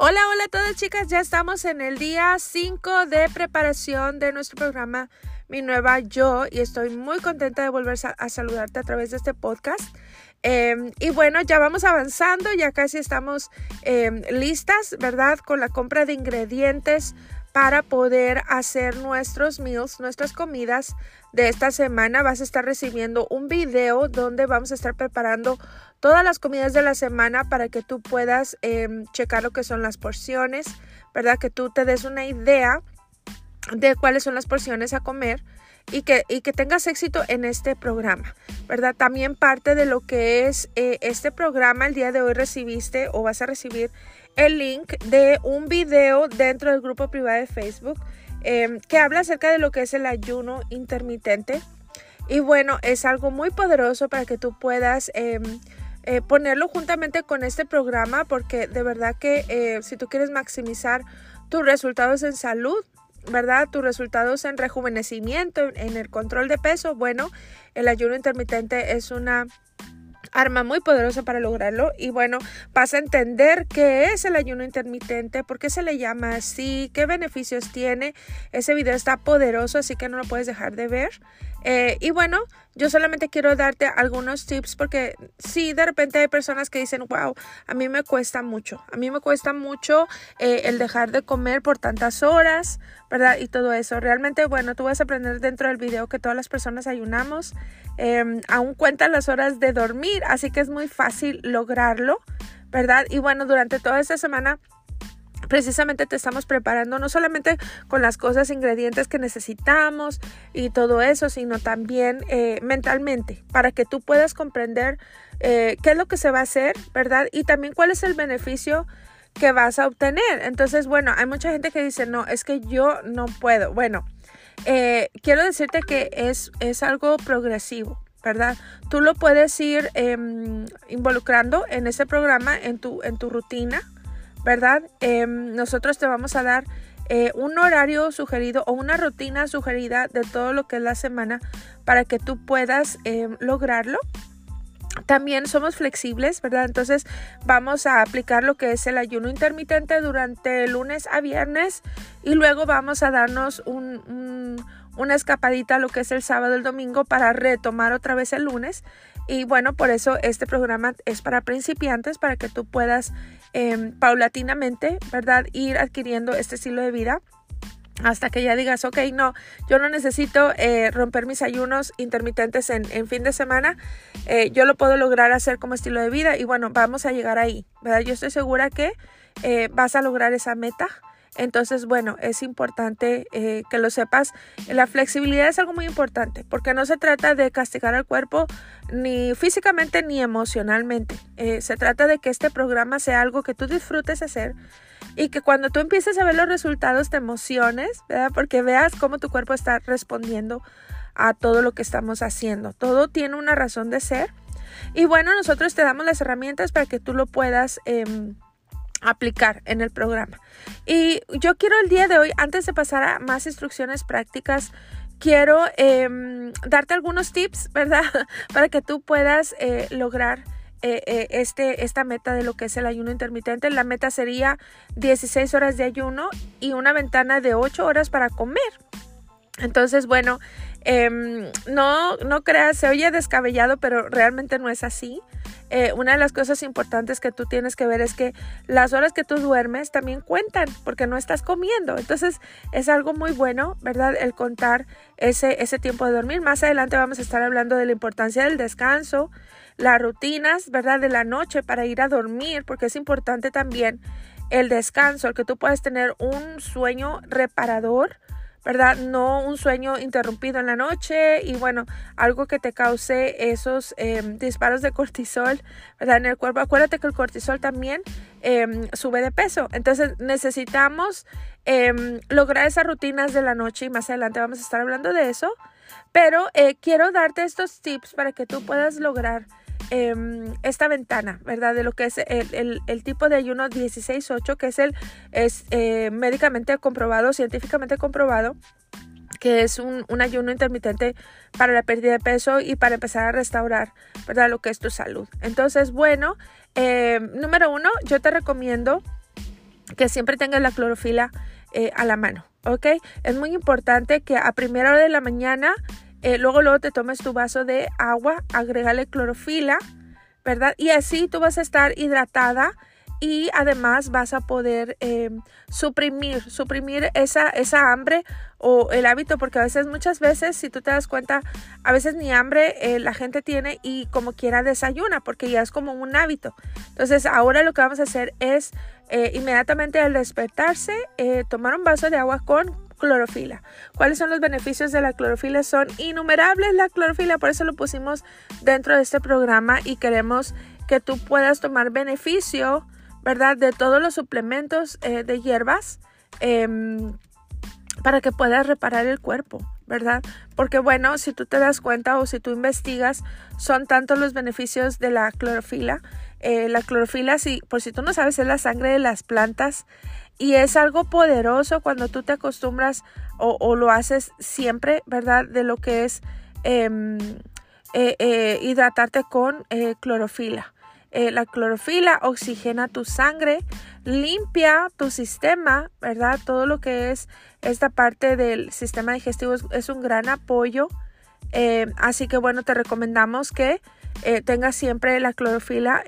Hola, hola a todas chicas, ya estamos en el día 5 de preparación de nuestro programa Mi Nueva Yo y estoy muy contenta de volver a, saludarte a través de este podcast. Em, y bueno, ya vamos avanzando, ya casi estamos em, listas, ¿verdad? Con la compra de ingredientes para poder hacer nuestros meals, nuestras comidas de esta semana. Vas a estar recibiendo un video donde vamos a estar preparando todas las comidas de la semana para que tú puedas em, checar lo que son las porciones, ¿verdad? Que tú te des una idea de cuáles son las porciones a comer y que, y que tengas éxito en este programa, ¿verdad? También parte de lo que es eh, este programa, el día de hoy recibiste o vas a recibir el link de un video dentro del grupo privado de Facebook em, que habla acerca de lo que es el ayuno intermitente. Y bueno, es algo muy poderoso para que tú puedas em, eh, ponerlo juntamente con este programa porque de verdad que eh, si tú quieres maximizar tus resultados en salud, ¿verdad? Tus resultados en rejuvenecimiento, en el control de peso, bueno, el ayuno intermitente es una arma muy poderosa para lograrlo y bueno, vas a entender qué es el ayuno intermitente, por qué se le llama así, qué beneficios tiene. Ese video está poderoso, así que no lo puedes dejar de ver. Eh, y bueno, yo solamente quiero darte algunos tips porque sí, de repente hay personas que dicen, wow, a mí me cuesta mucho, a mí me cuesta mucho eh, el dejar de comer por tantas horas, ¿verdad? Y todo eso. Realmente, bueno, tú vas a aprender dentro del video que todas las personas ayunamos, eh, aún cuentan las horas de dormir, así que es muy fácil lograrlo, ¿verdad? Y bueno, durante toda esta semana precisamente te estamos preparando no solamente con las cosas, ingredientes que necesitamos y todo eso, sino también eh, mentalmente para que tú puedas comprender eh, qué es lo que se va a hacer, ¿verdad? Y también cuál es el beneficio que vas a obtener. Entonces, bueno, hay mucha gente que dice, no, es que yo no puedo. Bueno, eh, quiero decirte que es, es algo progresivo. ¿verdad? Tú lo puedes ir em, involucrando en ese programa, en tu, en tu rutina, ¿verdad? Em, nosotros te vamos a dar eh, un horario sugerido o una rutina sugerida de todo lo que es la semana para que tú puedas em, lograrlo. También somos flexibles, ¿verdad? Entonces vamos a aplicar lo que es el ayuno intermitente durante lunes a viernes y luego vamos a darnos una escapadita lo que es el sábado el domingo para retomar otra vez el lunes. Y bueno, por eso este programa es para principiantes, para que tú puedas Em, paulatinamente, ¿verdad? Ir adquiriendo este estilo de vida hasta que ya digas, ok, no, yo no necesito eh, romper mis ayunos intermitentes en, fin de semana, eh, yo lo puedo lograr hacer como estilo de vida y bueno, vamos a llegar ahí, ¿verdad? Yo estoy segura que eh, vas a lograr esa meta entonces, bueno, es importante eh, que lo sepas. La flexibilidad es algo muy importante porque no se trata de castigar al cuerpo ni físicamente ni emocionalmente. Eh, se trata de que este programa sea algo que tú disfrutes hacer y que cuando tú empieces a ver los resultados te emociones, ¿verdad? Porque veas cómo tu cuerpo está respondiendo a todo lo que estamos haciendo. Todo tiene una razón de ser. Y bueno, nosotros te damos las herramientas para que tú lo puedas... Em, aplicar en el programa. Y yo quiero el día de hoy, antes de pasar a más instrucciones prácticas, quiero em, darte algunos tips, ¿verdad? Para que tú puedas eh, lograr eh, eh, este, esta meta de lo que es el ayuno intermitente. La meta sería 16 horas de ayuno y una ventana de 8 horas para comer. Entonces, bueno, em, no, no creas, se oye descabellado, pero realmente no es así. Eh, una de las cosas importantes que tú tienes que ver es que las horas que tú duermes también cuentan porque no estás comiendo. Entonces es algo muy bueno, ¿verdad? El contar ese, ese tiempo de dormir. Más adelante vamos a estar hablando de la importancia del descanso, las rutinas, ¿verdad? De la noche para ir a dormir, porque es importante también el descanso, el que tú puedas tener un sueño reparador ¿verdad? No un sueño interrumpido en la noche y bueno, algo que te cause esos em, disparos de cortisol, ¿verdad? En el cuerpo. Acuérdate que el cortisol también em, sube de peso. Entonces necesitamos em, lograr esas rutinas de la noche y más adelante vamos a estar hablando de eso. Pero eh, quiero darte estos tips para que tú puedas lograr Em, esta ventana, ¿verdad? De lo que es el, el, tipo de ayuno 16-8, que es el es eh, médicamente comprobado, científicamente comprobado, que es un, un, ayuno intermitente para la pérdida de peso y para empezar a restaurar, ¿verdad? Lo que es tu salud. Entonces, bueno, em, número uno, yo te recomiendo que siempre tengas la clorofila eh, a la mano, ¿ok? Es muy importante que a primera hora de la mañana, eh, luego luego te tomes tu vaso de agua, agregale clorofila, ¿verdad? Y así tú vas a estar hidratada y además vas a poder em, suprimir, suprimir esa, esa hambre o el hábito, porque a veces, muchas veces, si tú te das cuenta, a veces ni hambre eh, la gente tiene y como quiera desayuna, porque ya es como un hábito. Entonces, ahora lo que vamos a hacer es eh, inmediatamente al despertarse, tomar un vaso de agua con clorofila. ¿Cuáles son los beneficios de la clorofila? Son innumerables la clorofila, por eso lo pusimos dentro de este programa y queremos que tú puedas tomar beneficio ¿verdad? De todos los suplementos eh, de hierbas em, para que puedas reparar el cuerpo, ¿verdad? Porque bueno, si tú te das cuenta o si tú investigas, son tantos los beneficios de la clorofila. Eh, la clorofila, si, por si tú no sabes, es la sangre de las plantas y es algo poderoso cuando tú te acostumbras o, lo haces siempre, ¿verdad? De lo que es em, eh, hidratarte con clorofila. Eh, la clorofila oxigena tu sangre, limpia tu sistema, ¿verdad? Todo lo que es esta parte del sistema digestivo es, un gran apoyo. Eh, así que bueno, te recomendamos que eh, tengas siempre la clorofila.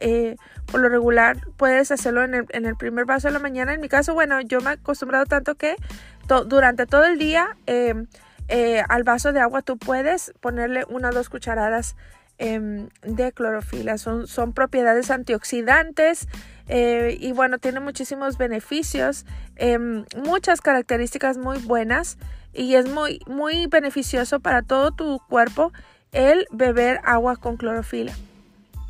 por lo regular puedes hacerlo en el, primer vaso de la mañana. En mi caso, bueno, yo me he acostumbrado tanto que durante todo el día al vaso de agua tú puedes ponerle una o dos cucharadas Em, de clorofila. Son, son propiedades antioxidantes eh, y bueno, tiene muchísimos beneficios, em, muchas características muy buenas y es muy, muy beneficioso para todo tu cuerpo el beber agua con clorofila.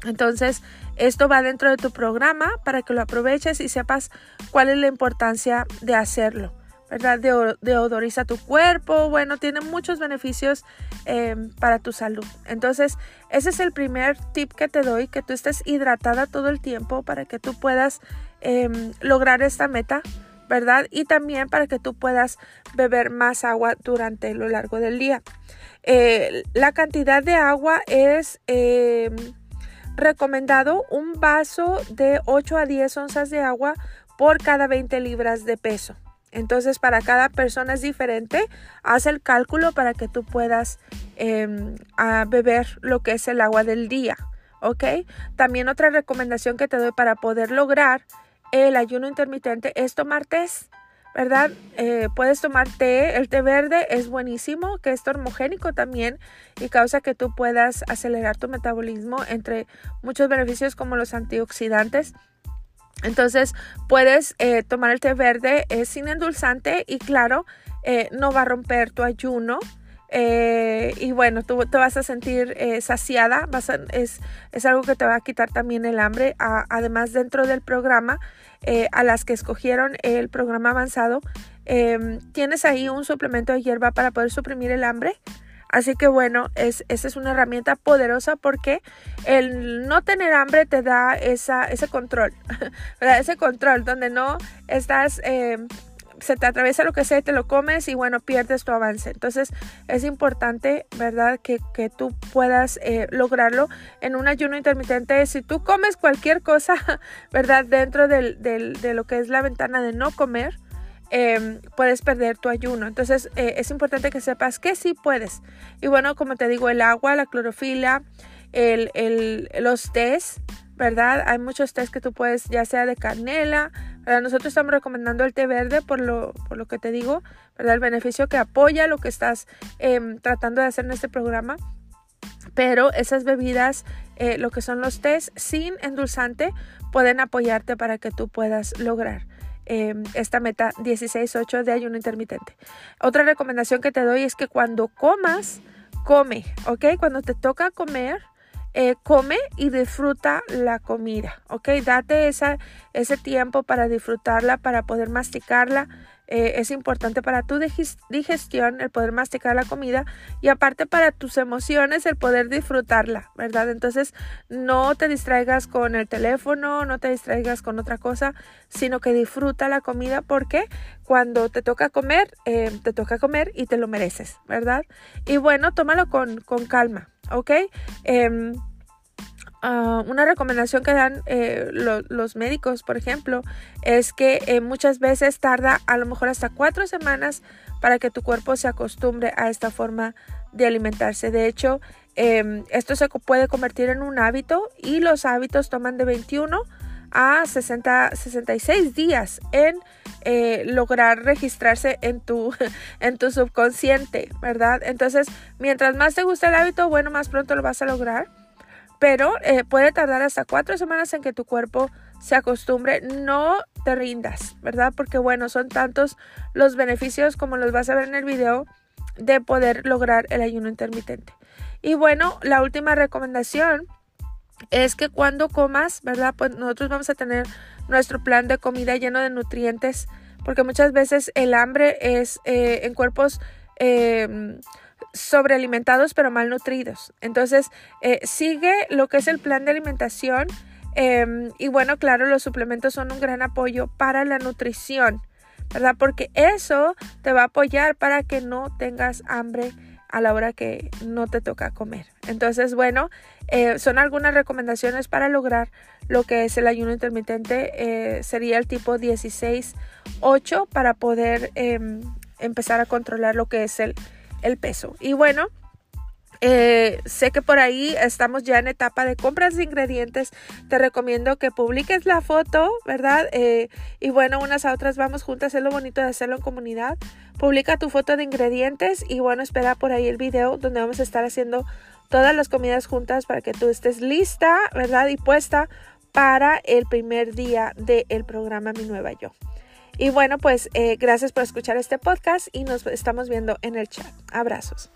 Entonces, esto va dentro de tu programa para que lo aproveches y sepas cuál es la importancia de hacerlo. ¿verdad? Deodoriza tu cuerpo, bueno, tiene muchos beneficios eh, para tu salud. Entonces, ese es el primer tip que te doy, que tú estés hidratada todo el tiempo para que tú puedas em, lograr esta meta, ¿verdad? Y también para que tú puedas beber más agua durante lo largo del día. Eh, la cantidad de agua es em, recomendado un vaso de 8 a 10 onzas de agua por cada 20 libras de peso. Entonces, para cada persona es diferente. Haz el cálculo para que tú puedas em, beber lo que es el agua del día. ¿Ok? También otra recomendación que te doy para poder lograr el ayuno intermitente es tomar té. ¿Verdad? Eh, puedes tomar té. El té verde es buenísimo, que es termogénico también y causa que tú puedas acelerar tu metabolismo entre muchos beneficios como los antioxidantes entonces puedes eh, tomar el té verde es sin endulzante y claro, eh, no va a romper tu ayuno. Eh, y bueno, tú te vas a sentir saciada, es, es, algo que te va a quitar también el hambre. además, dentro del programa, a las que escogieron el programa avanzado, em, tienes ahí un suplemento de hierba para poder suprimir el hambre. Así que bueno, es, esa es una herramienta poderosa porque el no tener hambre te da esa, ese control, ese control donde no estás... Se te atraviesa lo que sea, te lo comes y bueno, pierdes tu avance. Entonces es importante, ¿verdad? Que, tú puedas eh, lograrlo en un ayuno intermitente. Si tú comes cualquier cosa, ¿verdad? Dentro de lo que es la ventana de no comer, Em, puedes perder tu ayuno. Entonces eh, es importante que sepas que sí puedes. Y bueno, como te digo, el agua, la clorofila, el, los tés, ¿verdad? Hay muchos tés que tú puedes, ya sea de canela, Nosotros estamos recomendando el té verde por lo, por lo que te digo, ¿verdad? El beneficio que apoya lo que estás em, tratando de hacer en este programa. Pero esas bebidas, eh, lo que son los tés sin endulzante, pueden apoyarte para que tú puedas lograr Em, esta meta 16-8 de ayuno intermitente. Otra recomendación que te doy es que cuando comas, come, ¿ok? Cuando te toca comer, eh, come y disfruta la comida, ¿ok? Date esa, ese tiempo para disfrutarla, para poder masticarla, eh, es importante para tu digestión el poder masticar la comida y aparte para tus emociones el poder disfrutarla, ¿verdad? Entonces no te distraigas con el teléfono, no te distraigas con otra cosa, sino que disfruta la comida porque cuando te toca comer, eh, te toca comer y te lo mereces, ¿verdad? Y bueno, tómalo con, con calma, ¿ok? Em, ah, una recomendación que dan eh, los médicos, por ejemplo, es que eh, muchas veces tarda a lo mejor hasta cuatro semanas para que tu cuerpo se acostumbre a esta forma de alimentarse. De hecho, em, esto se puede convertir en un hábito y los hábitos toman de 21 a 60, 66 días en eh, lograr registrarse en tu, en tu subconsciente, ¿verdad? Entonces, mientras más te guste el hábito, bueno, más pronto lo vas a lograr. Pero eh, puede tardar hasta cuatro semanas en que tu cuerpo se acostumbre. No te rindas, ¿verdad? Porque bueno, son tantos los beneficios como los vas a ver en el video de poder lograr el ayuno intermitente. Y bueno, la última recomendación es que cuando comas, ¿verdad? Pues nosotros vamos a tener nuestro plan de comida lleno de nutrientes, porque muchas veces el hambre es eh, en cuerpos eh, sobrealimentados pero malnutridos. Entonces, eh, sigue lo que es el plan de alimentación. Em, y bueno, claro, los suplementos son un gran apoyo para la nutrición, ¿verdad? Porque eso te va a apoyar para que no tengas hambre a la hora que no te toca comer. Entonces, bueno, eh, son algunas recomendaciones para lograr lo que es el ayuno intermitente. Eh, sería el tipo 16-8 para poder em, empezar a controlar lo que es el, el peso. Y bueno, eh, sé que por ahí estamos ya en etapa de compras de ingredientes. Te recomiendo que publiques la foto, ¿verdad? Eh, y bueno, unas a otras vamos juntas. Es lo bonito de hacerlo en comunidad. Publica tu foto de ingredientes y bueno, espera por ahí el video donde vamos a estar haciendo todas las comidas juntas para que tú estés lista, ¿verdad? Y puesta para el primer día del programa Mi Nueva Yo. Y bueno, pues eh, gracias por escuchar este podcast y nos estamos viendo en el chat. Abrazos.